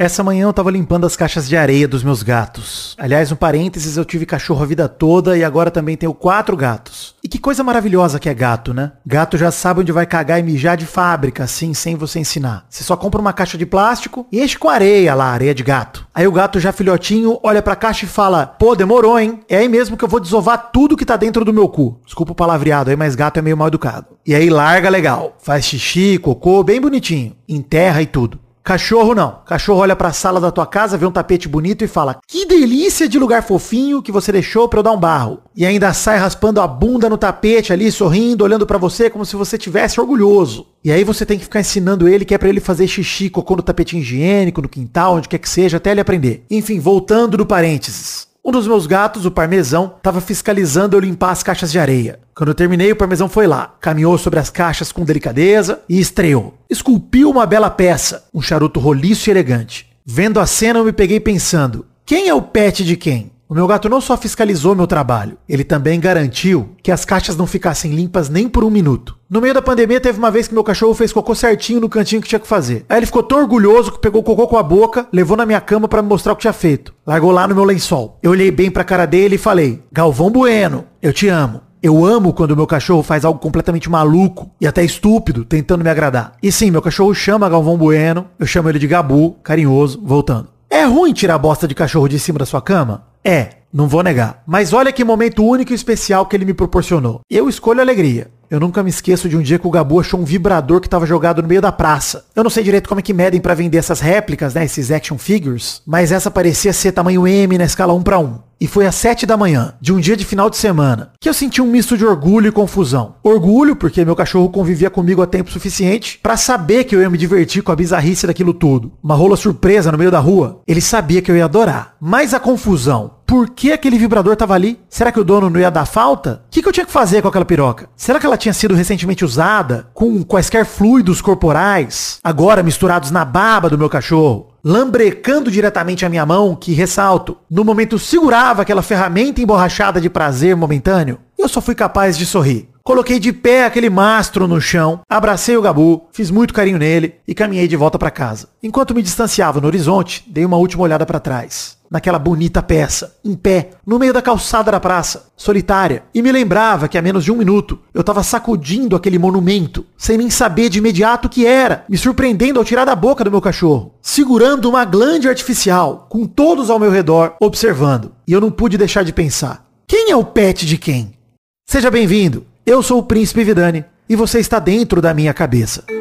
Essa manhã eu tava limpando as caixas de areia dos meus gatos. Aliás, um parênteses, eu tive cachorro a vida toda e agora também tenho quatro gatos. E que coisa maravilhosa que é gato, né? Gato já sabe onde vai cagar e mijar de fábrica, assim, sem você ensinar. Você só compra uma caixa de plástico e enche com areia lá, areia de gato. Aí o gato já filhotinho olha pra caixa e fala, pô, demorou, hein? É aí mesmo que eu vou desovar tudo que tá dentro do meu cu. Desculpa o palavreado aí, mas gato é meio mal educado. E aí larga legal. Faz xixi, cocô, bem bonitinho. Enterra e tudo. Cachorro não. Cachorro olha pra sala da tua casa, vê um tapete bonito e fala: Que delícia de lugar fofinho que você deixou pra eu dar um barro. E ainda sai raspando a bunda no tapete ali, sorrindo, olhando pra você como se você tivesse orgulhoso. E aí você tem que ficar ensinando ele que é pra ele fazer xixi, cocô no tapete higiênico, no quintal, onde quer que seja, até ele aprender. Enfim, voltando do parênteses. Um dos meus gatos, o parmesão, estava fiscalizando eu limpar as caixas de areia. Quando eu terminei, o parmesão foi lá, caminhou sobre as caixas com delicadeza e estreou. Esculpiu uma bela peça, um charuto roliço e elegante. Vendo a cena, eu me peguei pensando, quem é o pet de quem? O meu gato não só fiscalizou meu trabalho, ele também garantiu que as caixas não ficassem limpas nem por um minuto. No meio da pandemia, teve uma vez que meu cachorro fez cocô certinho no cantinho que tinha que fazer. Aí ele ficou tão orgulhoso que pegou o cocô com a boca, levou na minha cama para me mostrar o que tinha feito. Largou lá no meu lençol. Eu olhei bem pra cara dele e falei, Galvão Bueno, eu te amo. Eu amo quando meu cachorro faz algo completamente maluco e até estúpido, tentando me agradar. E sim, meu cachorro chama Galvão Bueno, eu chamo ele de Gabu, carinhoso, voltando. É ruim tirar a bosta de cachorro de cima da sua cama? É, não vou negar. Mas olha que momento único e especial que ele me proporcionou. Eu escolho alegria. Eu nunca me esqueço de um dia que o Gabu achou um vibrador que estava jogado no meio da praça. Eu não sei direito como é que medem para vender essas réplicas, né, esses action figures, mas essa parecia ser tamanho M na escala 1 para 1. E foi às 7 da manhã, de um dia de final de semana, que eu senti um misto de orgulho e confusão. Orgulho, porque meu cachorro convivia comigo há tempo suficiente para saber que eu ia me divertir com a bizarrice daquilo tudo. Uma rola surpresa no meio da rua. Ele sabia que eu ia adorar. Mas a confusão, por que aquele vibrador tava ali? Será que o dono não ia dar falta? O que, que eu tinha que fazer com aquela piroca? Será que ela tinha sido recentemente usada com quaisquer fluidos corporais, agora misturados na baba do meu cachorro? Lambrecando diretamente a minha mão, que ressalto, no momento segurava aquela ferramenta emborrachada de prazer momentâneo, eu só fui capaz de sorrir. Coloquei de pé aquele mastro no chão, abracei o Gabu, fiz muito carinho nele e caminhei de volta para casa. Enquanto me distanciava no horizonte, dei uma última olhada para trás naquela bonita peça, em pé, no meio da calçada da praça, solitária, e me lembrava que há menos de um minuto eu estava sacudindo aquele monumento, sem nem saber de imediato o que era, me surpreendendo ao tirar da boca do meu cachorro, segurando uma glande artificial, com todos ao meu redor observando. E eu não pude deixar de pensar: quem é o pet de quem? Seja bem-vindo, eu sou o Príncipe Vidani e você está dentro da minha cabeça.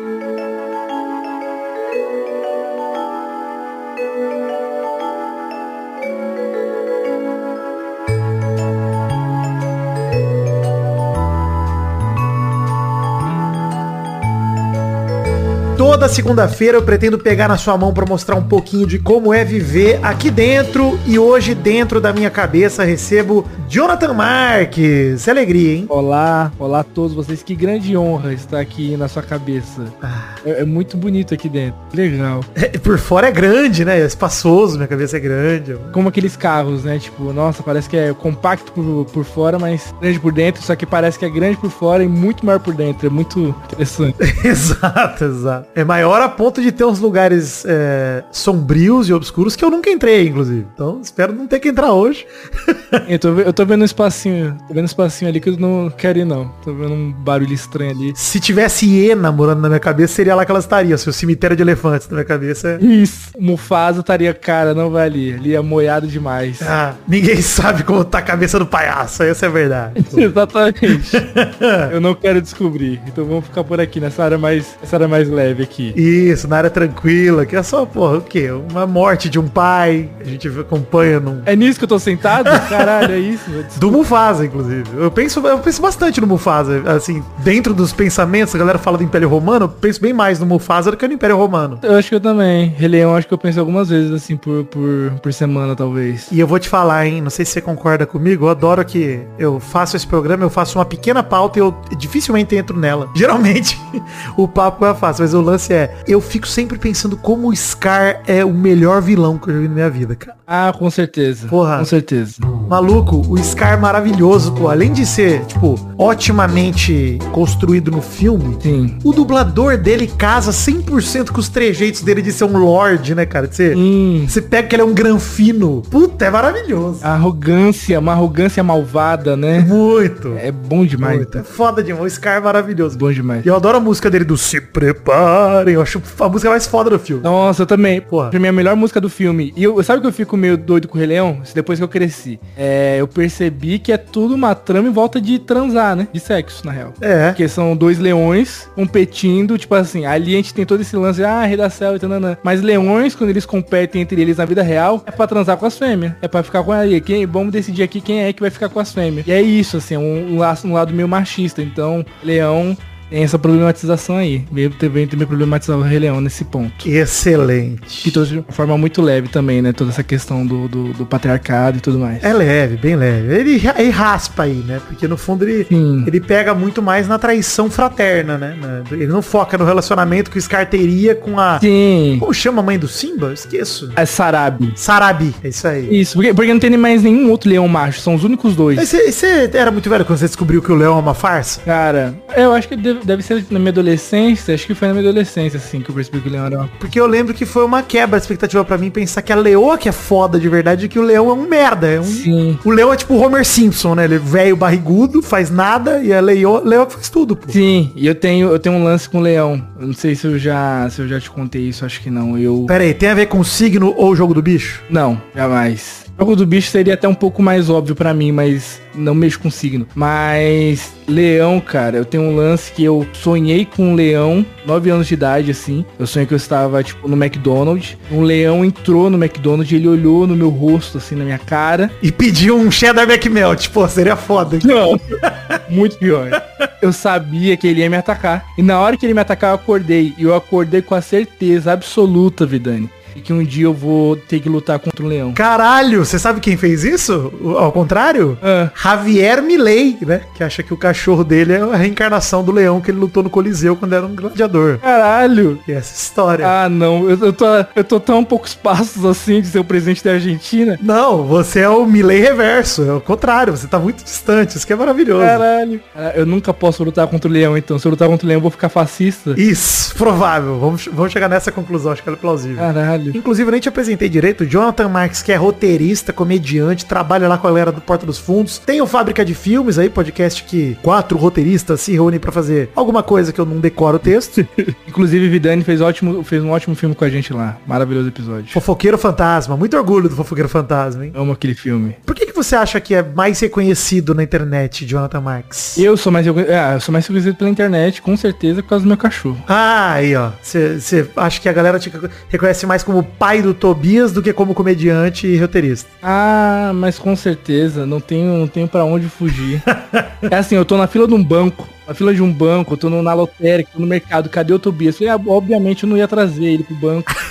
Toda segunda-feira eu pretendo pegar na sua mão para mostrar um pouquinho de como é viver aqui dentro e hoje dentro da minha cabeça recebo Jonathan Marques. Que alegria, hein? Olá, olá a todos vocês. Que grande honra estar aqui na sua cabeça. Ah. É, é, muito bonito aqui dentro. Legal. É, por fora é grande, né? É espaçoso, minha cabeça é grande. Como aqueles carros, né? Tipo, nossa, parece que é compacto por, por fora, mas grande por dentro. Só que parece que é grande por fora e muito maior por dentro. É muito interessante. exato, exato. É maior a ponto de ter uns lugares é, sombrios e obscuros que eu nunca entrei, inclusive. Então, espero não ter que entrar hoje. eu, tô, eu tô vendo um espacinho, tô vendo um espacinho ali que eu não quero ir, não. Tô vendo um barulho estranho ali. Se tivesse hiena morando na minha cabeça, seria lá que ela estaria. Se o cemitério de elefantes na minha cabeça. Isso. Mufasa estaria, cara, não vai ali. Ali é moiado demais. Ah, ninguém sabe como tá a cabeça do palhaço. Essa é a verdade. Exatamente. eu não quero descobrir. Então vamos ficar por aqui, nessa área mais, essa área mais leve aqui. Isso, na área tranquila, que é só, porra, o quê? Uma morte de um pai. A gente acompanha num... É nisso que eu tô sentado? Caralho, é isso? Do Mufasa, inclusive. Eu penso, eu penso bastante no Mufasa. Assim, dentro dos pensamentos, a galera fala do Império Romano, eu penso bem mais no Mufasa do que no Império Romano. Eu acho que eu também. Rei Leão, acho que eu penso algumas vezes, assim, por, por, por semana, talvez. E eu vou te falar, hein? Não sei se você concorda comigo. Eu adoro que eu faço esse programa, eu faço uma pequena pauta e eu dificilmente entro nela. Geralmente, o papo é fácil, mas o lance lance é, eu fico sempre pensando como o Scar é o melhor vilão que eu já vi na minha vida, cara. Ah, com certeza. Porra. Com certeza. Maluco, o Scar maravilhoso, pô. Além de ser, tipo, otimamente construído no filme, Sim. o dublador dele casa 100% com os trejeitos dele de ser um lord, né, cara? De ser, Hum. você pega que ele é um granfino. Puta, é maravilhoso. Arrogância, uma arrogância malvada, né? Muito. É bom demais. Muito. É foda demais. O Scar é maravilhoso. Bom demais. E eu adoro a música dele do Se Preparem. Eu acho a música mais foda do filme. Nossa, eu também. Porra. Pra mim, a melhor música do filme. E eu, sabe que eu fico meio doido com o Rei Leão? Depois que eu cresci. É, eu percebi que é tudo uma trama em volta de transar, né? De sexo, na real. É. Porque são dois leões competindo, tipo assim, ali a gente tem todo esse lance, ah, rei da selva e tananã. Mas leões, quando eles competem entre eles na vida real, é pra transar com as fêmeas. É pra ficar com aí. Quem, vamos decidir aqui quem é que vai ficar com as fêmeas. E é isso, assim, um, um, laço- um lado meio machista. Então, leão tem essa problematização aí. Meio também tem meio problematizar o Rei Leão nesse ponto. Excelente. Trouxe de uma forma muito leve também, né? Toda essa questão do, do, do patriarcado e tudo mais. É leve, bem leve. Ele, ele raspa aí, né? Porque no fundo ele, Sim. ele pega muito mais na traição fraterna, né? Ele não foca no relacionamento que o Scar teria com a... Sim. Como chama a mãe do Simba? Eu Esqueço. É Sarabi. Sarabi. É isso aí. Isso, porque, porque não tem mais nenhum outro leão macho, são os únicos dois. Você era muito velho quando você descobriu que o leão é uma farsa? Cara, eu acho que deve, deve ser na minha adolescência, acho que foi na minha adolescência, assim, que eu percebi que o leão era uma... Porque eu lembro que foi uma quebra de expectativa pra mim pensar que a leoa que é foda de verdade e que o leão é um merda. É um... Sim. O leão é tipo o Homer Simpson, né? Ele é velho barrigudo, faz nada e a leoa, leoa que faz tudo, pô. Sim, e eu tenho, eu tenho um lance com o leão. Eu não sei se eu já, se eu já te contei isso, acho que não. Eu Pera aí, tem a ver com o signo ou o jogo do bicho? não, jamais. Jogo do bicho seria até um pouco mais óbvio pra mim, mas não mexo com signo. Mas leão, cara, eu tenho um lance que eu sonhei com um leão, 9 anos de idade, assim. Eu sonhei que eu estava, tipo, no McDonald's. Um leão entrou no McDonald's, ele olhou no meu rosto, assim, na minha cara. E pediu um cheddar McMelt, pô, seria foda. Não. Muito pior. Eu sabia que ele ia me atacar. E na hora que ele me atacar, eu acordei. E eu acordei com a certeza absoluta, Vidani. E que um dia eu vou ter que lutar contra um leão. Caralho, você sabe quem fez isso? Ao contrário? Ah, Javier Milei, né? Que acha que o cachorro dele é a reencarnação do leão que ele lutou no Coliseu quando era um gladiador. caralho. E essa história. Ah, não. Eu, eu tô, eu tô tão poucos passos assim de ser o presidente da Argentina. Não, você é o Milley reverso, é o contrário, você tá muito distante, isso que é maravilhoso. Caralho. Cara, Eu nunca posso lutar contra o leão, então. Se eu lutar contra o leão, eu vou ficar fascista. Isso, provável. Vamos, vamos chegar nessa conclusão, acho que ela é plausível. Caralho. Inclusive, eu nem te apresentei direito. O Jonathan Marques, que é roteirista, comediante, trabalha lá com a galera do Porta dos Fundos. Tem o Fábrica de Filmes aí, podcast que quatro roteiristas se reúnem pra fazer alguma coisa que eu não decoro o texto. Inclusive, Vidani fez, ótimo, fez um ótimo filme com a gente lá. Maravilhoso episódio. Fofoqueiro Fantasma. Muito orgulho do Fofoqueiro Fantasma, hein? Amo aquele filme. Por que, que você acha que é mais reconhecido na internet, Jonathan Marques? Eu sou mais ah, eu sou mais reconhecido pela internet, com certeza, por causa do meu cachorro. Ah, aí, ó. Você acha que a galera te reconhece mais como pai do Tobias do que como comediante e roteirista? Ah, mas com certeza, não tenho, não tenho para onde fugir. é assim, eu tô na fila de um banco, na fila de um banco, eu tô no, na lotérica, tô no mercado, cadê o Tobias? Falei, ah, obviamente eu não ia trazer ele pro banco.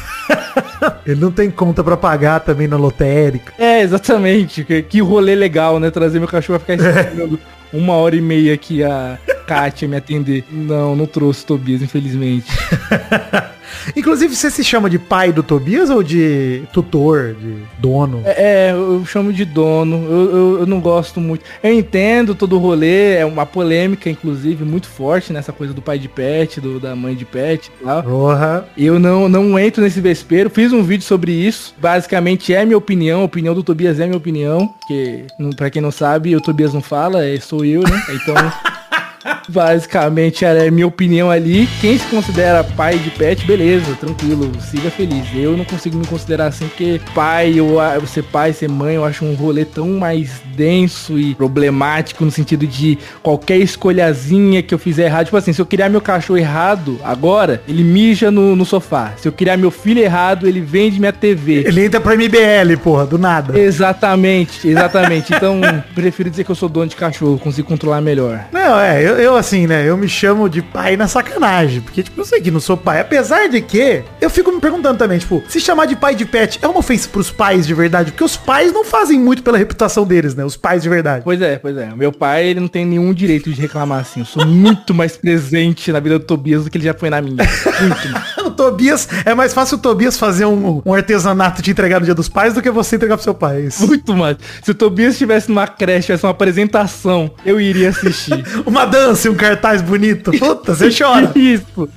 Ele não tem conta pra pagar também na lotérica. é, exatamente, que, que rolê legal, né? Trazer meu cachorro pra ficar esperando uma hora e meia aqui a Kátia me atender. Não, não trouxe o Tobias, infelizmente. Inclusive, você se chama de pai do Tobias ou de tutor, de dono? É, eu chamo de dono, eu, eu, eu não gosto muito. Eu entendo todo o rolê, é uma polêmica, inclusive, muito forte nessa coisa do pai de pet, do, da mãe de pet e tal. Porra. Eu não, não entro nesse vespeiro, fiz um vídeo sobre isso. Basicamente é minha opinião, a opinião do Tobias é minha opinião. Porque, não- pra quem não sabe, o Tobias não fala, é, sou eu, né? Então. Basicamente, era a minha opinião ali. Quem se considera pai de pet, beleza, tranquilo, siga feliz. Eu não consigo me considerar assim, porque pai, eu, ser pai, ser mãe, eu acho um rolê tão mais denso e problemático no sentido de qualquer escolhazinha que eu fizer errado. Tipo assim, se eu criar meu cachorro errado agora, ele mija no, no sofá. Se eu criar meu filho errado, ele vende minha TV. Ele entra pra MBL, porra, do nada. Exatamente, exatamente. Então, prefiro dizer que eu sou dono de cachorro, consigo controlar melhor. Não, é, eu, eu assim, né? Eu me chamo de pai na sacanagem. Porque, tipo, eu sei que não sou pai. Apesar de que, eu fico me perguntando também, tipo, se chamar de pai de pet é uma ofensa pros pais de verdade? Porque os pais não fazem muito pela reputação deles, né? Os pais de verdade. Pois é, pois é. Meu pai, ele não tem nenhum direito de reclamar assim. Eu sou muito mais presente na vida do Tobias do que ele já foi na minha. Muito mais. o Tobias, é mais fácil o Tobias fazer um, um artesanato de entregar no dia dos pais do que você entregar pro seu pai. é Isso. Muito mais. Se o Tobias estivesse numa creche, tivesse uma apresentação, eu iria assistir. Uma dança e um cartaz bonito. Puta, você chora. Isso.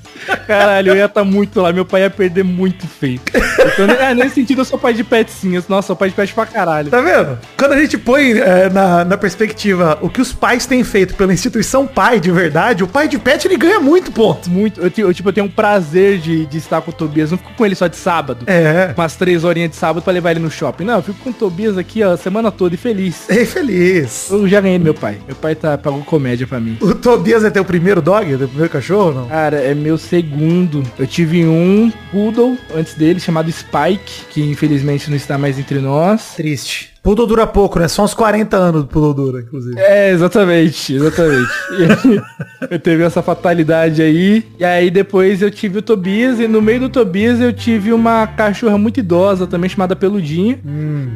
Caralho, eu ia estar muito lá. Meu pai ia perder muito feio. Então, é, nesse sentido, eu sou pai de pet sim. Nossa, sou pai de pet pra caralho. Tá vendo? Quando a gente põe é, na, na perspectiva o que os pais têm feito pela instituição pai de verdade, o pai de pet ele ganha muito ponto. Muito. Eu, eu, tipo, eu tenho um prazer de, de estar com o Tobias. Não fico com ele só de sábado. É. Umas três horinhas de sábado pra levar ele no shopping. Não, eu fico com o Tobias aqui, ó, a semana toda e feliz. Ei, feliz. Eu já ganhei do meu pai. Meu pai tá, pagou comédia pra mim. O Tobias é teu primeiro dog? Teu primeiro cachorro não? Cara, é meu segundo. Eu tive um poodle antes dele, chamado Spike, que infelizmente não está mais entre nós. Triste. Poodle dura pouco, né? Só uns 40 anos do Poodle dura, inclusive. É, exatamente, exatamente. E aí, eu teve essa fatalidade aí. E aí depois eu tive o Tobias. E no meio do Tobias eu tive uma cachorra muito idosa também, chamada Peludinha.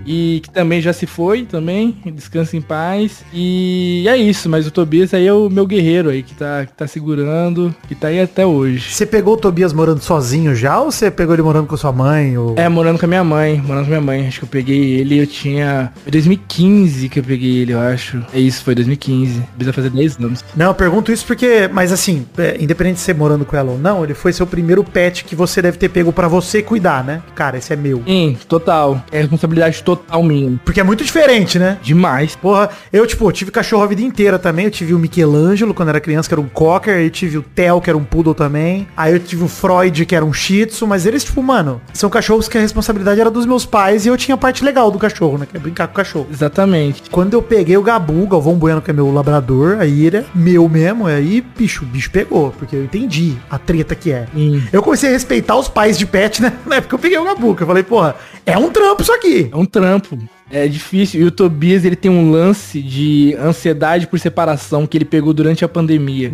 E que também já se foi também. Descansa em paz. E é isso, mas o Tobias aí é o meu guerreiro aí, que tá, que tá segurando, que tá aí até hoje. Você pegou o Tobias morando sozinho já ou você pegou ele morando com sua mãe? Ou... É, morando com a minha mãe, morando com a minha mãe. Acho que eu peguei ele, eu tinha. Foi 2015 que eu peguei ele, eu acho. É isso, foi 2015. Precisa fazer 10 anos. Não, eu pergunto isso porque, mas assim, é, independente de você morando com ela ou não, ele foi seu primeiro pet que você deve ter pego pra você cuidar, né? Cara, esse é meu. Sim, total. É responsabilidade total minha. Porque é muito diferente, né? Demais. Porra, eu, tipo, tive cachorro a vida inteira também. Eu tive o Michelangelo quando era criança, que era um cocker. Aí tive o Theo, que era um poodle também. Aí eu tive o Freud, que era um shih tzu. Mas eles, tipo, mano, são cachorros que a responsabilidade era dos meus pais. E eu tinha a parte legal do cachorro, né? É brincar com o cachorro. Exatamente. Quando eu peguei o Gabu, o Galvão Bueno, que é meu labrador, aí ele é meu mesmo. Aí, bicho, o bicho pegou. Porque eu entendi a treta que é. Sim. Eu comecei a respeitar os pais de pet, né? Na época eu peguei o Gabu, que eu falei, porra, é um trampo isso aqui. É um trampo. É difícil. E o Tobias, ele tem um lance de ansiedade por separação que ele pegou durante a pandemia.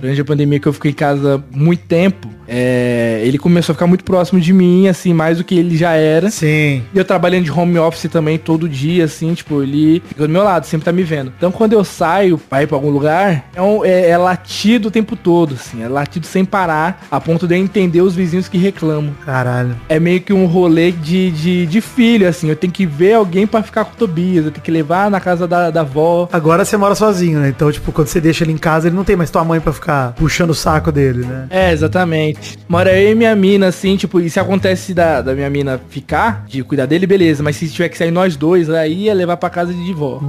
Durante a pandemia que eu fiquei em casa muito tempo, é, ele começou a ficar muito próximo de mim, assim, mais do que ele já era. Sim. E eu trabalhando de home office também todo dia, assim, tipo, ele fica do meu lado, sempre tá me vendo. Então quando eu saio pra ir pra algum lugar, é, um- é- é latido o tempo todo, assim, é latido sem parar, a ponto de eu entender os vizinhos que reclamam. Caralho. É meio que um rolê de, de, de filho, assim, eu tenho que ver alguém pra ficar com o Tobias, eu tenho que levar na casa da, da avó. Agora você mora sozinho, né? Então, tipo, quando você deixa ele em casa, ele não tem mais tua mãe pra ficar puxando o saco dele, né? É, exatamente. Mora eu e minha mina, assim, tipo, e se acontece da, da minha mina ficar, de cuidar dele, beleza. Mas se tiver que sair nós dois, aí é levar pra casa de vó.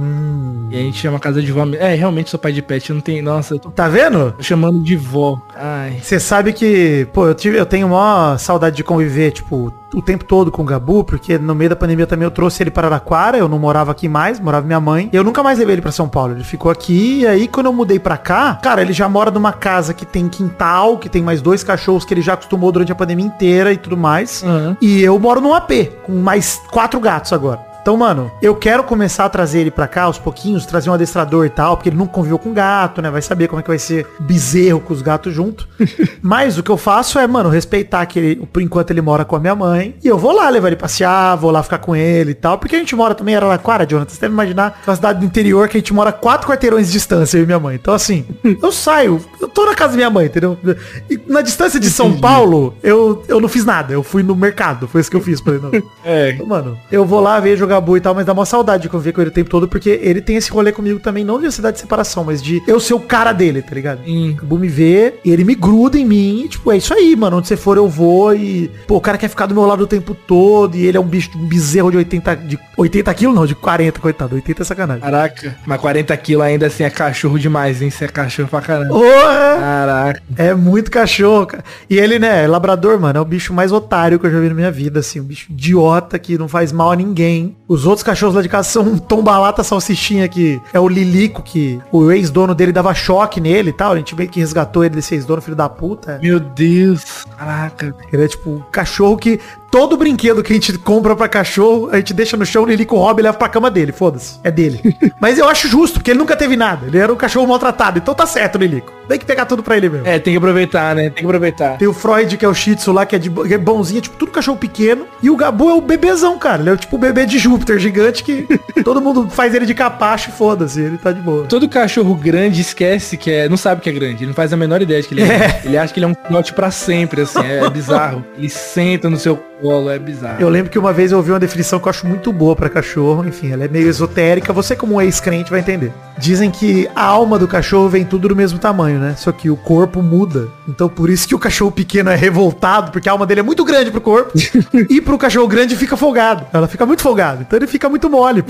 E a gente chama casa de vó. É, realmente sou pai de pet, não tenho. Nossa, eu tô Tá vendo? chamando de vó. Ai. Você sabe que, pô, eu, tive, eu tenho maior saudade de conviver, tipo, o tempo todo com o Gabu, porque no meio da pandemia também eu trouxe ele para Araquara, eu não morava aqui mais, morava minha mãe. Eu nunca mais levei ele pra São Paulo, ele ficou aqui, e aí quando eu mudei pra cá, cara, ele já mora numa casa que tem quintal, que tem mais dois cachorros que ele já acostumou durante a pandemia inteira e tudo mais. Aham. E eu moro num AP, com mais quatro gatos agora. Então, mano, eu quero começar a trazer ele pra cá aos pouquinhos, trazer um adestrador e tal, porque ele nunca conviveu com gato, né? Vai saber como é que vai ser bezerro com os gatos junto. Mas o que eu faço é, mano, respeitar que ele, por enquanto ele mora com a minha mãe. E eu vou lá levar ele passear, vou lá ficar com ele e tal. Porque a gente mora também em Araraquara, Jonathan. Você deve imaginar uma cidade do interior que a gente mora quatro quarteirões de distância, eu e minha mãe. Então, assim, eu saio, eu tô na casa da minha mãe, entendeu? E na distância de São Paulo, eu, eu não fiz nada. Eu fui no mercado. Foi isso que eu fiz. Falei, não. É. Então, Mano, eu vou lá ver jogar bu e tal, mas dá uma saudade de conviver com ele o tempo todo, porque ele tem esse rolê comigo também, não de ansiedade de separação, mas de eu ser o cara dele, tá ligado? Sim. O Bu me vê e ele me gruda em mim, e, tipo, é isso aí, mano. Onde você for, eu vou. E, pô, o cara quer ficar do meu lado o tempo todo. E ele é um bicho, um bezerro de 80, de 80 quilos, não, de 40, coitado. 80 é sacanagem. Caraca, mas 40 quilos ainda assim é cachorro demais, hein? Você é cachorro pra caramba. Porra! Caraca. É muito cachorro, cara. E ele, né, labrador, mano, é o bicho mais otário que eu já vi na minha vida, assim. Um bicho idiota que não faz mal a ninguém. Os outros cachorros lá de casa são um tombalata salsichinha que é o Lilico, que o ex-dono dele dava choque nele e tal. A gente meio que resgatou ele desse ex-dono, filho da puta. Meu Deus. Caraca. Ele é tipo um cachorro que todo brinquedo que a gente compra pra cachorro, a gente deixa no chão, o Lilico rouba e leva pra cama dele. Foda-se. É dele. Mas eu acho justo, porque ele nunca teve nada. Ele era um cachorro maltratado. Então tá certo, Lilico. Tem que pegar tudo pra ele mesmo. É, tem que aproveitar, né? Tem que aproveitar. Tem o Freud, que é o Shih Tzu lá, que é, de, que é bonzinho, é tipo tudo cachorro pequeno. E o Gabu é o bebezão, cara. Ele é tipo o bebê de Júpiter gigante que todo mundo faz ele de capacho e foda-se. Ele tá de boa. Todo cachorro grande esquece que é. Não sabe que é grande. Ele não faz a menor ideia de que ele é. É. Ele acha que ele é um filhote pra sempre, assim. É bizarro. Ele senta no seu colo, é bizarro. Eu lembro que uma vez eu ouvi uma definição que eu acho muito boa pra cachorro. Enfim, ela é meio esotérica. Você, como um ex-crente, vai entender. Dizem que a alma do cachorro vem tudo do mesmo tamanho, né? Só que o corpo muda. Então por isso que o cachorro pequeno é revoltado, porque a alma dele é muito grande pro corpo. e pro cachorro grande fica folgado. Ela fica muito folgada. Então ele fica muito mole.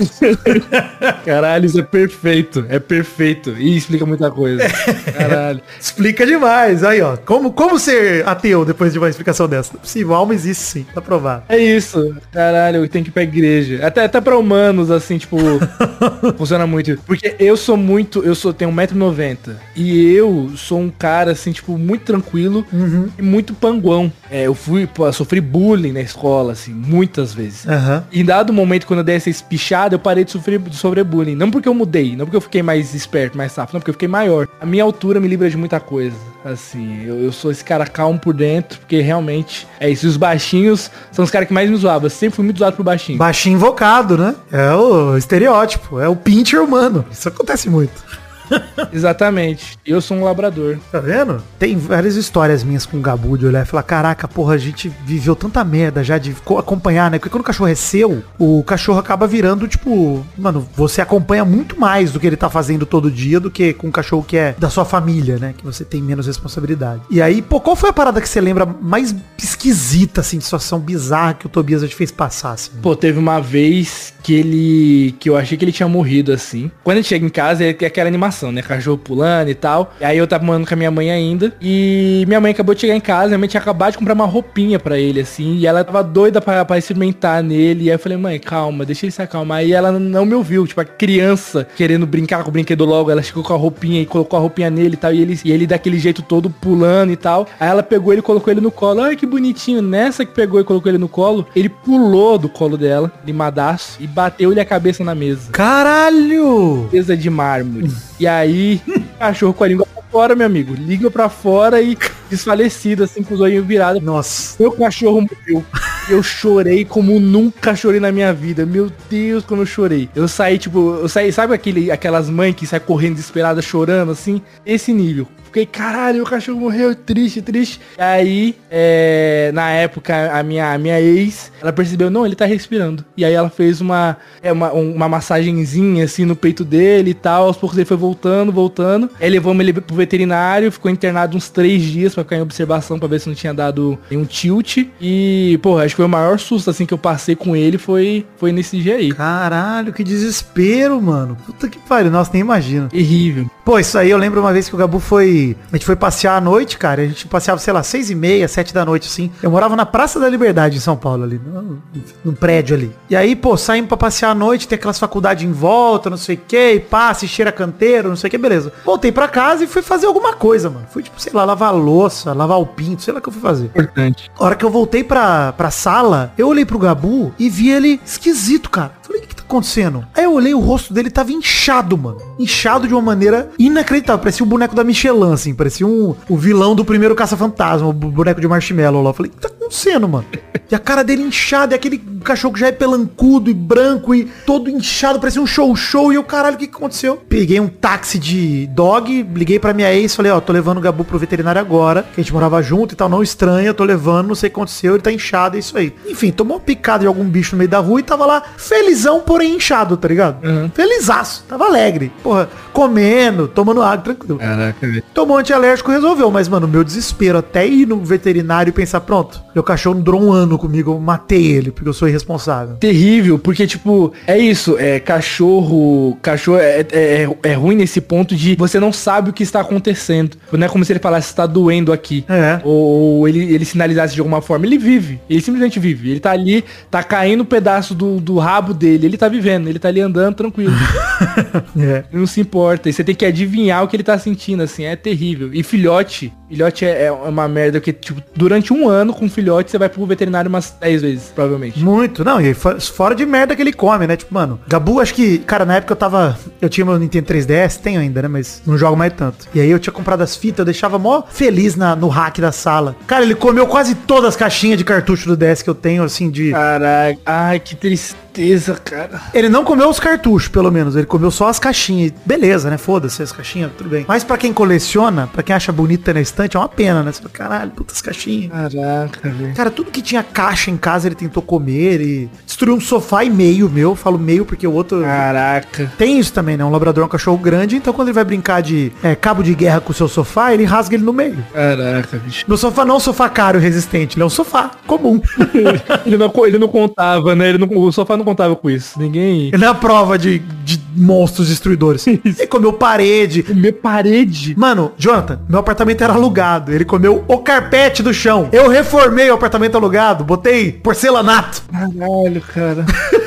Caralho, isso é perfeito. É perfeito. E explica muita coisa. Caralho. Explica demais. Aí, ó. Como, como ser ateu depois de uma explicação dessa? Não é possível. A alma existe sim. Tá provado. É isso. Caralho, tem que ir pra igreja. Até, até pra humanos, assim, tipo, funciona muito. Porque eu sou muito, eu sou, tenho 1,90m. E eu sou um cara, assim, tipo, muito tranquilo e muito panguão. É, eu fui, pô, eu sofri bullying na escola, assim, muitas vezes. Aham. E em dado momento, quando eu dei essa espichada, eu parei de sofrer, de sofrer bullying. Não porque eu mudei, não porque eu fiquei mais esperto, mais safo, não porque eu fiquei maior. A minha altura me livra de muita coisa. Assim, eu, eu sou esse cara calmo por dentro, porque realmente é isso. E os baixinhos são os caras que mais me zoavam. Eu sempre fui muito zoado por baixinho. Baixinho invocado, né? É o estereótipo. É o pincher humano. Isso acontece muito. Exatamente. Eu sou um labrador. Tá vendo? Tem várias histórias minhas com o Gabu de olhar e falar, caraca, porra, a gente viveu tanta merda já de co- acompanhar, né? Porque quando o cachorro é seu, o cachorro acaba virando, tipo, mano, você acompanha muito mais do que ele tá fazendo todo dia do que com um cachorro que é da sua família, né? Que você tem menos responsabilidade. E aí, pô, qual foi a parada que você lembra mais esquisita, assim, de situação bizarra que o Tobias já te fez passar, assim? Pô, teve uma vez que ele. que eu achei que ele tinha morrido assim. Quando gente chega em casa, é aquela animação, né? Cachorro pulando e tal. E aí eu tava morando com a minha mãe ainda. E minha mãe acabou de chegar em casa, minha mãe tinha acabado de comprar uma roupinha pra ele, assim. E ela tava doida pra, pra experimentar nele. E aí eu falei, mãe, calma, deixa ele se acalmar. E ela não me ouviu, tipo, a criança querendo brincar com o brinquedo logo. Ela chegou com a roupinha e colocou a roupinha nele e tal. E ele, e ele daquele jeito todo pulando e tal. Aí ela pegou ele e colocou ele no colo. Ai, que bonitinho. Nessa que pegou e colocou ele no colo, ele pulou do colo dela, limadaço, e bateu-lhe a cabeça na mesa. Caralho! Mesa de mármore. E aí, cachorro com a língua pra fora, meu amigo. Língua pra fora e desfalecido, assim, com os olhinhos virados. Nossa. Meu cachorro morreu. Eu chorei como nunca chorei na minha vida. Meu Deus, como eu chorei. Eu saí, tipo, eu saí, sabe aquele, aquelas mães que saem correndo desesperada, chorando, assim? Esse nível. Fiquei, caralho, o cachorro morreu, triste, triste. E aí, é, na época, a minha, a minha ex, ela percebeu, não, ele tá respirando. E aí ela fez uma, é, uma, um- uma massagenzinha, assim, no peito dele e tal. Aos poucos ele foi voltando, voltando. Aí levamos ele pro veterinário, ficou internado uns três dias pra ficar em observação, pra ver se não tinha dado nenhum tilt. E, porra, acho que foi o maior susto, assim, que eu passei com ele, foi, foi nesse dia aí. Caralho, que desespero, mano. Puta que pariu. Nossa, nem imagino. Terrível. Pô, isso aí eu lembro uma vez que o Gabu foi. A gente foi passear à noite, cara. A gente passeava, sei lá, seis e meia, sete da noite, assim. Eu morava na Praça da Liberdade, em São Paulo, ali, num, num prédio ali. E aí, pô, saímos pra passear à noite, tem aquelas faculdades em volta, não sei o que, passe, cheira canteiro, não sei o que, beleza. Voltei pra casa e fui fazer alguma coisa, mano. Fui, tipo, sei lá, lavar a louça, lavar o pinto, sei lá o que eu fui fazer. Importante. A hora que eu voltei pra, pra sala, eu olhei pro Gabu e vi ele esquisito, cara. Falei, o que, que tá acontecendo? Aí eu olhei, o rosto dele tava inchado, mano. Inchado de uma maneira inacreditável. Parecia o boneco da Michelin, assim. Parecia um, o vilão do primeiro Caça-Fantasma, o boneco de marshmallow lá. Eu falei, o que tá acontecendo, mano? E a cara dele inchada, e aquele cachorro que já é pelancudo e branco e todo inchado, parecia um show-show. E eu, caralho, o que, que aconteceu? Peguei um táxi de dog, liguei pra minha ex, falei, ó, tô levando o Gabu pro veterinário agora, que a gente morava junto e tal, não estranha, tô levando, não sei o que aconteceu, ele tá inchado, é isso aí. Enfim, tomou uma picada de algum bicho no meio da rua e tava lá felizão, porém inchado, tá ligado? Uhum. Felizaço, tava alegre. Porra, comendo, tomando água, tranquilo. Caraca, velho. Tomou antialérgico, resolveu. Mas, mano, meu desespero até ir no veterinário e pensar, pronto, eu Meu cachorro durou um ano comigo, eu matei ele, porque eu sou irresponsável. Terrível, porque, tipo, é isso, é cachorro. Cachorro é, é, é ruim nesse ponto de você não sabe o que está acontecendo. Não é como se ele falasse está doendo aqui. É. Ou, ou ele, ele sinalizasse de alguma forma. Ele vive. Ele simplesmente vive. Ele tá ali, tá caindo um pedaço do, do rabo dele. Ele tá vivendo. Ele tá ali andando tranquilo. É. Não se importa. E você tem que adivinhar o que ele tá sentindo, assim. É terrível. E filhote. Filhote é, é uma merda que, tipo, durante um ano com filhote você vai pro veterinário umas 10 vezes, provavelmente. Muito, não, e fo- fora de merda que ele come, né? Tipo, mano, Gabu, acho que, cara, na época eu tava. Eu tinha meu Nintendo 3DS, tenho ainda, né? Mas não jogo mais tanto. E aí eu tinha comprado as fitas, eu deixava mó feliz na, no hack da sala. Cara, ele comeu quase todas as caixinhas de cartucho do DS que eu tenho, assim, de. Caraca. Ai, que tristeza, cara. Ele não comeu os cartuchos, pelo menos. Ele comeu só as caixinhas. Beleza, né? Foda-se as caixinhas, tudo bem. Mas pra quem coleciona, pra quem acha bonita na estante, é uma pena, né? Você fala, caralho, putas caixinhas. Caraca, velho. Cara, tudo que tinha caixa em casa ele tentou comer e destruiu um sofá e meio meu. Falo meio porque o outro. Caraca. Tem isso também, né? Um labrador é um cachorro grande, então quando ele vai brincar de é, cabo de guerra com o seu sofá, ele rasga ele no meio. Caraca, bicho. Meu sofá não é um sofá caro resistente, ele é um sofá comum. ele, não, ele não contava, né? Ele não, o sofá não contava com isso. Ninguém. ele não é a prova de, de monstros destruidores. Ele comeu parede. Comer parede. Mano, Jonathan, meu apartamento era alugado. Ele comeu o carpete do chão. Eu reformei o apartamento alugado, botei porcelanato. Caralho, cara.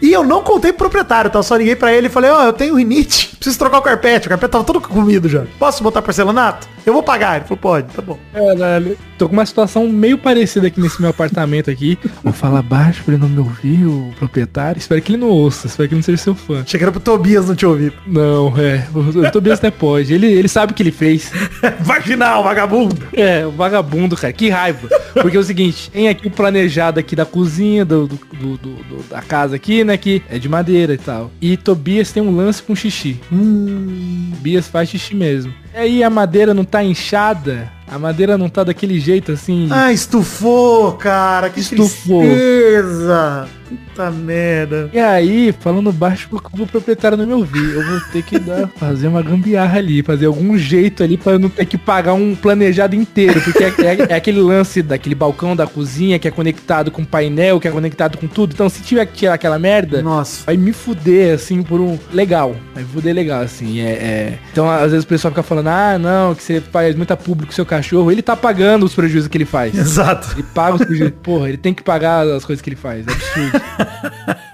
E eu não contei pro proprietário, tá? Eu só liguei pra ele e falei, ó, eu tenho rinite, preciso trocar o carpete. O carpete tava todo comido já. Posso botar porcelanato? Eu vou pagar. Ele falou, pode, tá bom. Caralho. Tô com uma situação meio parecida aqui nesse meu apartamento aqui. Vou falar baixo pra ele não me ouvir, o proprietário. Espero que ele não ouça, espero que ele não seja seu fã. Achei que era pro Tobias não te ouvir. Não, é. O, o Tobias até pode. Ele, ele sabe o que ele fez. Vaginal, vagabundo. É, o vagabundo, cara. Que raiva. Porque é o seguinte, tem aqui o planejado aqui da cozinha, do, do, do- do- da casa aqui, né? Que é de madeira e tal. E Tobias tem um lance com xixi. Hum, Tobias faz xixi mesmo. E aí a madeira não tá inchada. A madeira não tá daquele jeito assim. Ah, estufou, cara. Que Estufou. tristeza. Puta merda. E aí, falando baixo pro, pro proprietário não me ouvir, eu vou ter que dar, fazer uma gambiarra ali, fazer algum jeito ali pra eu não ter que pagar um planejado inteiro, porque é, é- é aquele lance daquele balcão da cozinha que é conectado com painel, que é conectado com tudo. Então, se tiver que tirar aquela merda, Nossa. vai me fuder, assim, por um... Legal. Vai me fuder legal, assim. É, é- Então, às vezes o pessoal fica falando, ah, não, que você faz muita público seu cachorro. Ele tá pagando os prejuízos que ele faz. Exato. Ele paga os prejuízos. Porra, ele tem que pagar as coisas que ele faz. É absurdo.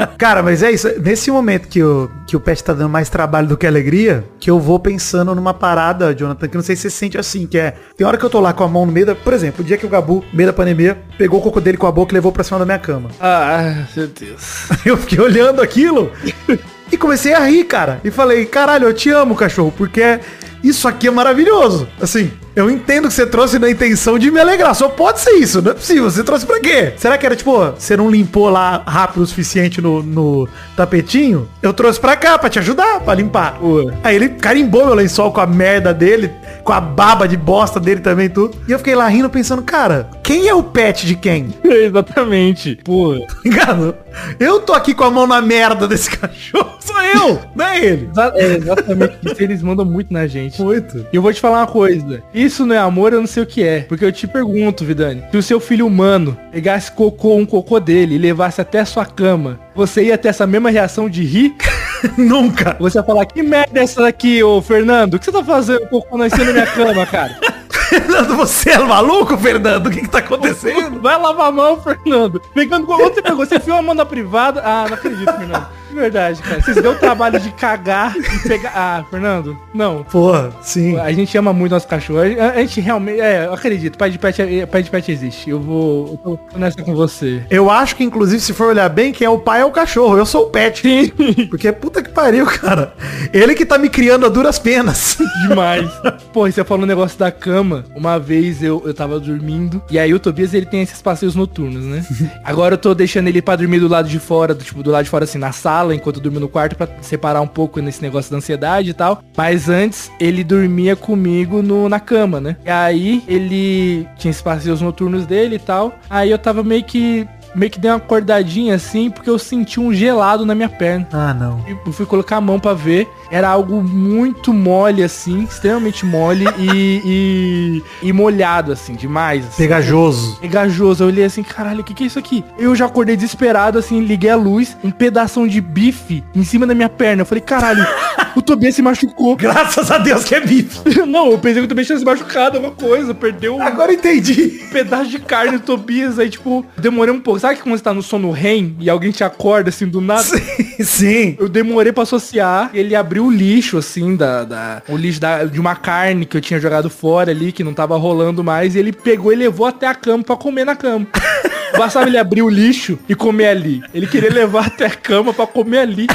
Cara, mas é isso. Nesse momento que o, que o pet tá dando mais trabalho do que alegria, que eu vou pensando numa parada, Jonathan, que não sei se você sente assim, que é. Tem hora que eu tô lá com a mão no meio da. Por exemplo, o dia que o Gabu, no meio da pandemia, pegou o coco dele com a boca e levou pra cima da minha cama. ah, meu Deus. Eu fiquei olhando aquilo e comecei a rir, cara. E falei, caralho, eu te amo, cachorro, porque isso aqui é maravilhoso. Assim, eu entendo que você trouxe na intenção de me alegrar. Só pode ser isso, não é possível. Você trouxe pra quê? Será que era tipo, você não limpou lá rápido o suficiente no, no tapetinho? Eu trouxe pra cá pra te ajudar, pra limpar. Aí ele carimbou meu lençol com a merda dele, com a baba de bosta dele também, tudo. E eu fiquei lá rindo pensando, cara, quem é o pet de quem? Exatamente. Pô. Ligado? Eu tô aqui com a mão na merda desse cachorro. Sou eu, não é ele. É exatamente isso. Eles mandam muito na gente. Muito. E eu vou te falar uma coisa. Isso não é amor, eu não sei o que é. Porque eu te pergunto, Vidani. Se o seu filho humano pegasse cocô, um cocô dele e levasse até a sua cama, você ia ter essa mesma reação de rir? Nunca. Você ia falar, que merda é essa daqui, ô Fernando? O que você tá fazendo cocô na cima da minha cama, cara? Fernando, você é maluco, Fernando? O que que tá acontecendo? Vai lavar a mão, Fernando. Pegando onde você pegou? Você enfiou a mão na privada? Ah, não acredito, Fernando. De verdade, cara. Vocês deu o trabalho de cagar e pegar. Ah, Fernando, não. Porra, sim. A gente ama muito nosso cachorro. A a gente realmente. É, eu acredito. Pai de pet, é- pai de pet existe. Eu vou. Eu tô nessa com você. Eu acho que, inclusive, se for olhar bem, quem é o pai é o cachorro. Eu sou o pet. Sim. Porque puta que pariu, cara. Ele que tá me criando a duras penas. Demais. Pô, e você falou um negócio da cama. Uma vez eu, eu tava dormindo. E aí o Tobias, ele tem esses passeios noturnos, né? Agora eu tô deixando ele pra dormir do lado de fora, do, tipo, do lado de fora, assim, na sala, enquanto eu durmo no quarto, pra separar um pouco nesse negócio da ansiedade e tal. Mas antes, ele dormia comigo no, na cama, né? E aí, ele tinha esses passeios noturnos dele e tal. Aí eu tava meio que... Meio que dei uma acordadinha assim, porque eu senti um gelado na minha perna. Ah, não. Eu fui colocar a mão pra ver. era algo muito mole, assim, extremamente mole e, e, e molhado, assim, demais. Assim. Pegajoso. Pegajoso. Eu olhei assim, caralho, o que, que é isso aqui? Eu já acordei desesperado, assim, liguei a luz, um pedaço de bife em cima da minha perna. Eu falei, caralho, o Tobias se machucou. Graças a Deus que é bife. Não, eu pensei que o Tobias tinha se machucado, alguma coisa, perdeu Agora entendi. um pedaço de carne do Tobias, aí, tipo, demorei um pouco. Sabe que quando você tá no sono REM e alguém te acorda, assim, do nada? Sim, sim. Eu demorei pra associar. Ele abriu o lixo, assim, da, da o lixo da, de uma carne que eu tinha jogado fora ali, que não tava rolando mais. E ele pegou e levou até a cama pra comer na cama. Bastava ele abrir o lixo e comer ali. Ele queria levar até a cama pra comer ali.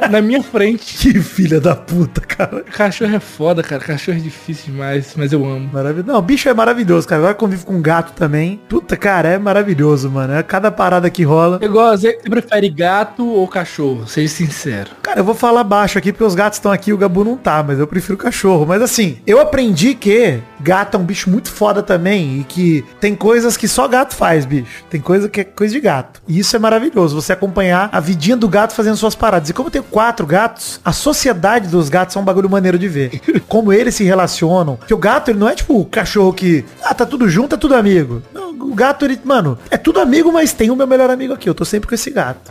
Na, na minha frente. Que filha da puta, cara. Cachorro é foda, cara. Cachorro é difícil demais, mas eu amo. Maravilhoso. Não, bicho é maravilhoso, cara. Agora convivo com gato também. Puta, cara, é maravilhoso, mano. É cada parada que rola. Eu gosto, você prefere gato ou cachorro? Seja sincero. Cara, eu vou falar baixo aqui porque os gatos estão aqui e o Gabu não tá, mas eu prefiro cachorro. Mas assim, eu aprendi que gato é um bicho muito foda também e que tem coisas que só gato faz, bicho. Tem coisa que é coisa de gato. E isso é maravilhoso, você acompanhar a vidinha do gato fazendo suas paradas. E como eu tenho quatro gatos, a sociedade dos gatos é um bagulho maneiro de ver. Como eles se relacionam. Porque o gato, ele não é tipo o cachorro que, ah, tá tudo junto, é tudo amigo. Não, o gato, ele, mano, é tudo amigo, mas tem o meu melhor amigo aqui. Eu tô sempre com esse gato.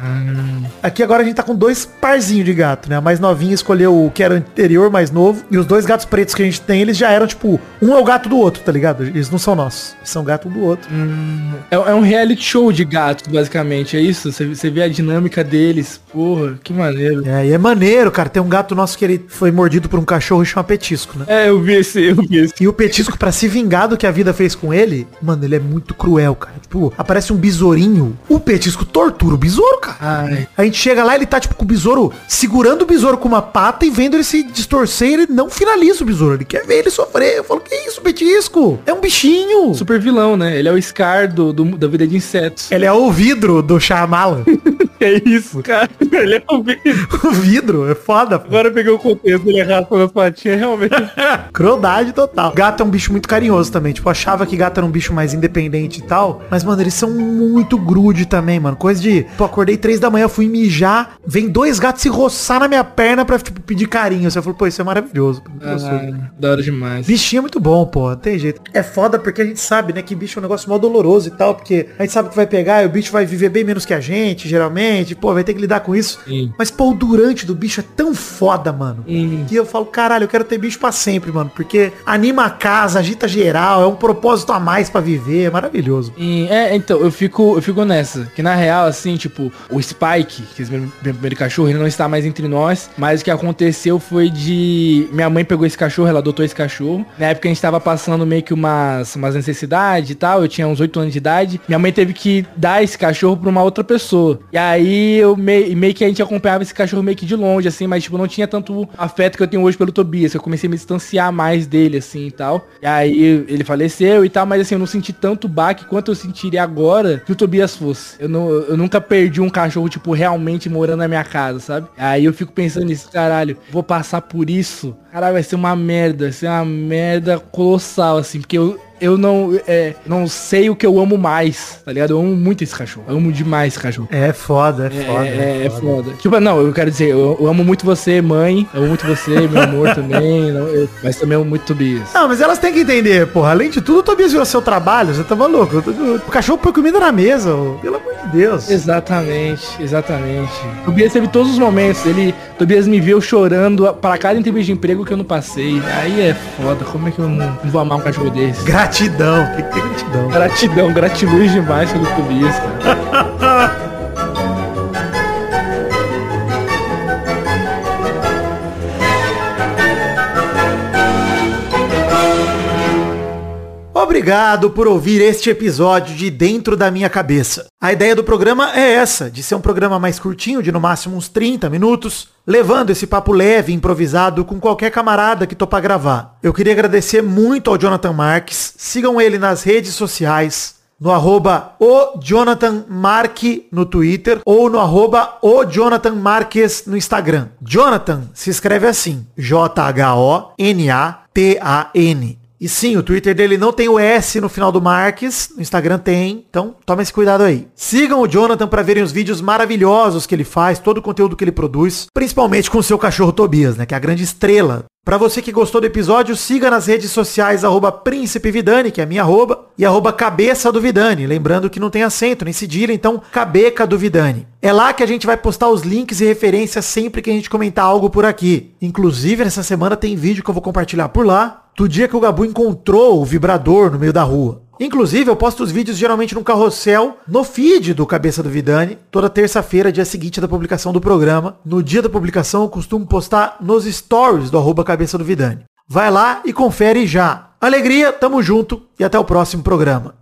Aqui agora a gente tá com dois parzinhos de gato, né? A mais novinha escolheu o que era anterior, mais novo. E os dois gatos pretos que a gente tem, eles já eram, tipo, um o gato do outro, tá ligado? Eles não são nossos. Eles são gato um do outro. É, é um reality show de gatos, basicamente. É isso? Você, vê a dinâmica deles. Porra, que maneiro. É, e é maneiro, cara. Tem um gato nosso que ele foi mordido por um cachorro e chama Petisco, né? É, eu vi esse, eu vi esse. E o Petisco, pra se vingar do que a vida fez com ele, mano, ele é muito cruel, cara. Tipo, aparece um besourinho. O Petisco tortura o besouro, cara. Ai. A gente chega lá, ele tá, tipo, com o besouro, segurando o besouro com uma pata e vendo ele se distorcer, ele não finaliza o besouro. Ele quer ver ele sofrer. Eu falo, que isso, Petisco? É um bichinho. Super vilão, né? Ele é o Scar do, do- da vida de insetos. Ele é o vidro do Shyamalan. É isso, cara. Ele é o vidro. o vidro, é foda, pô. Agora eu peguei o contexto, ele raspando as patinhas, realmente. Crueldade total. Gato é um bicho muito carinhoso também. Tipo, eu achava que gato era um bicho mais independente e tal. Mas, mano, eles são muito grude também, mano. Coisa de, pô, acordei três da manhã, fui mijar. Vem dois gatos se roçar na minha perna pra, tipo, pedir carinho. Você falou, pô, isso é maravilhoso. Ah, da hora demais. Bichinho é muito bom, pô. Tem jeito. É foda porque a gente sabe, né, que bicho é um negócio mó doloroso e tal. Porque a gente sabe que vai pegar e o bicho vai viver bem menos que a gente, geralmente. Pô, vai ter que lidar com isso. Sim. Mas, pô, o durante do bicho é tão foda, mano. Hum. Que eu falo, caralho, eu quero ter bicho pra sempre, mano. Porque anima a casa, agita geral, é um propósito a mais pra viver. É maravilhoso. E, é, então, eu fico, eu fico nessa. Que na real, assim, tipo, o Spike, que é meu primeiro cachorro, ele não está mais entre nós. Mas o que aconteceu foi de. Minha mãe pegou esse cachorro, ela adotou esse cachorro. Na época a gente tava passando meio que umas, umas necessidades e tal. Eu tinha uns 8 anos de idade. Minha mãe teve que dar esse cachorro pra uma outra pessoa. E aí eu meio, meio que a gente acompanhava esse cachorro meio que de longe, assim, mas tipo, não tinha tanto afeto que eu tenho hoje pelo Tobias. Eu comecei a me distanciar mais dele, assim e tal. E aí ele faleceu e tal, mas assim, eu não senti tanto baque quanto eu sentiria agora que o Tobias fosse. Eu, não, eu nunca perdi um cachorro, tipo, realmente morando na minha casa, sabe? Aí eu fico pensando nisso, caralho, vou passar por isso. Caralho, vai ser uma merda, vai ser uma merda colossal, assim, porque eu. Eu não, é, não sei o que eu amo mais, tá ligado? Eu amo muito esse cachorro. Eu amo demais esse cachorro. É foda, é foda. É, é, é foda. Tipo, não, eu quero dizer, eu, eu amo muito você, mãe. Eu amo muito você, meu amor também. não, eu- mas também amo muito Tobias. Não, mas elas têm que entender, porra. Além de tudo, o Tobias virou seu trabalho. Você tá maluco. O o cachorro põe comida na mesa, pelo amor de Deus. Exatamente, exatamente. Tobias teve todos os momentos. Ele, Tobias me viu chorando para cada entrevista de emprego que eu não passei. Aí é foda. Como é que eu não, não vou amar um cachorro desse? Gratidão, tem que ter gratidão. Gratidão, gratiluz demais pelo Tobias, cara. Obrigado por ouvir este episódio de Dentro da Minha Cabeça. A ideia do programa é essa, de ser um programa mais curtinho, de no máximo uns 30 minutos, levando esse papo leve, improvisado, com qualquer camarada que topa gravar. Eu queria agradecer muito ao Jonathan Marques. Sigam ele nas redes sociais, no arroba o Jonathan Marque no Twitter ou no arroba o Jonathan Marques no Instagram. Jonathan se escreve assim, J-H-O-N-A-T-A-N. E sim, o Twitter dele não tem o S no final do Marques, no Instagram tem, então toma esse cuidado aí. Sigam o Jonathan para verem os vídeos maravilhosos que ele faz, todo o conteúdo que ele produz, principalmente com o seu cachorro Tobias, né, que é a grande estrela para você que gostou do episódio, siga nas redes sociais arroba Príncipe Vidani, que é a minha arroba, e arroba Cabeça do Vidani. Lembrando que não tem acento, nem cedilha, então Cabeca do Vidani. É lá que a gente vai postar os links e referências sempre que a gente comentar algo por aqui. Inclusive, nessa semana tem vídeo que eu vou compartilhar por lá, do dia que o Gabu encontrou o vibrador no meio da rua. Inclusive, eu posto os vídeos geralmente no carrossel, no feed do Cabeça do Vidani, toda terça-feira, dia seguinte da publicação do programa. No dia da publicação, eu costumo postar nos stories do arroba Cabeça do Vidani. Vai lá e confere já. Alegria, tamo junto e até o próximo programa.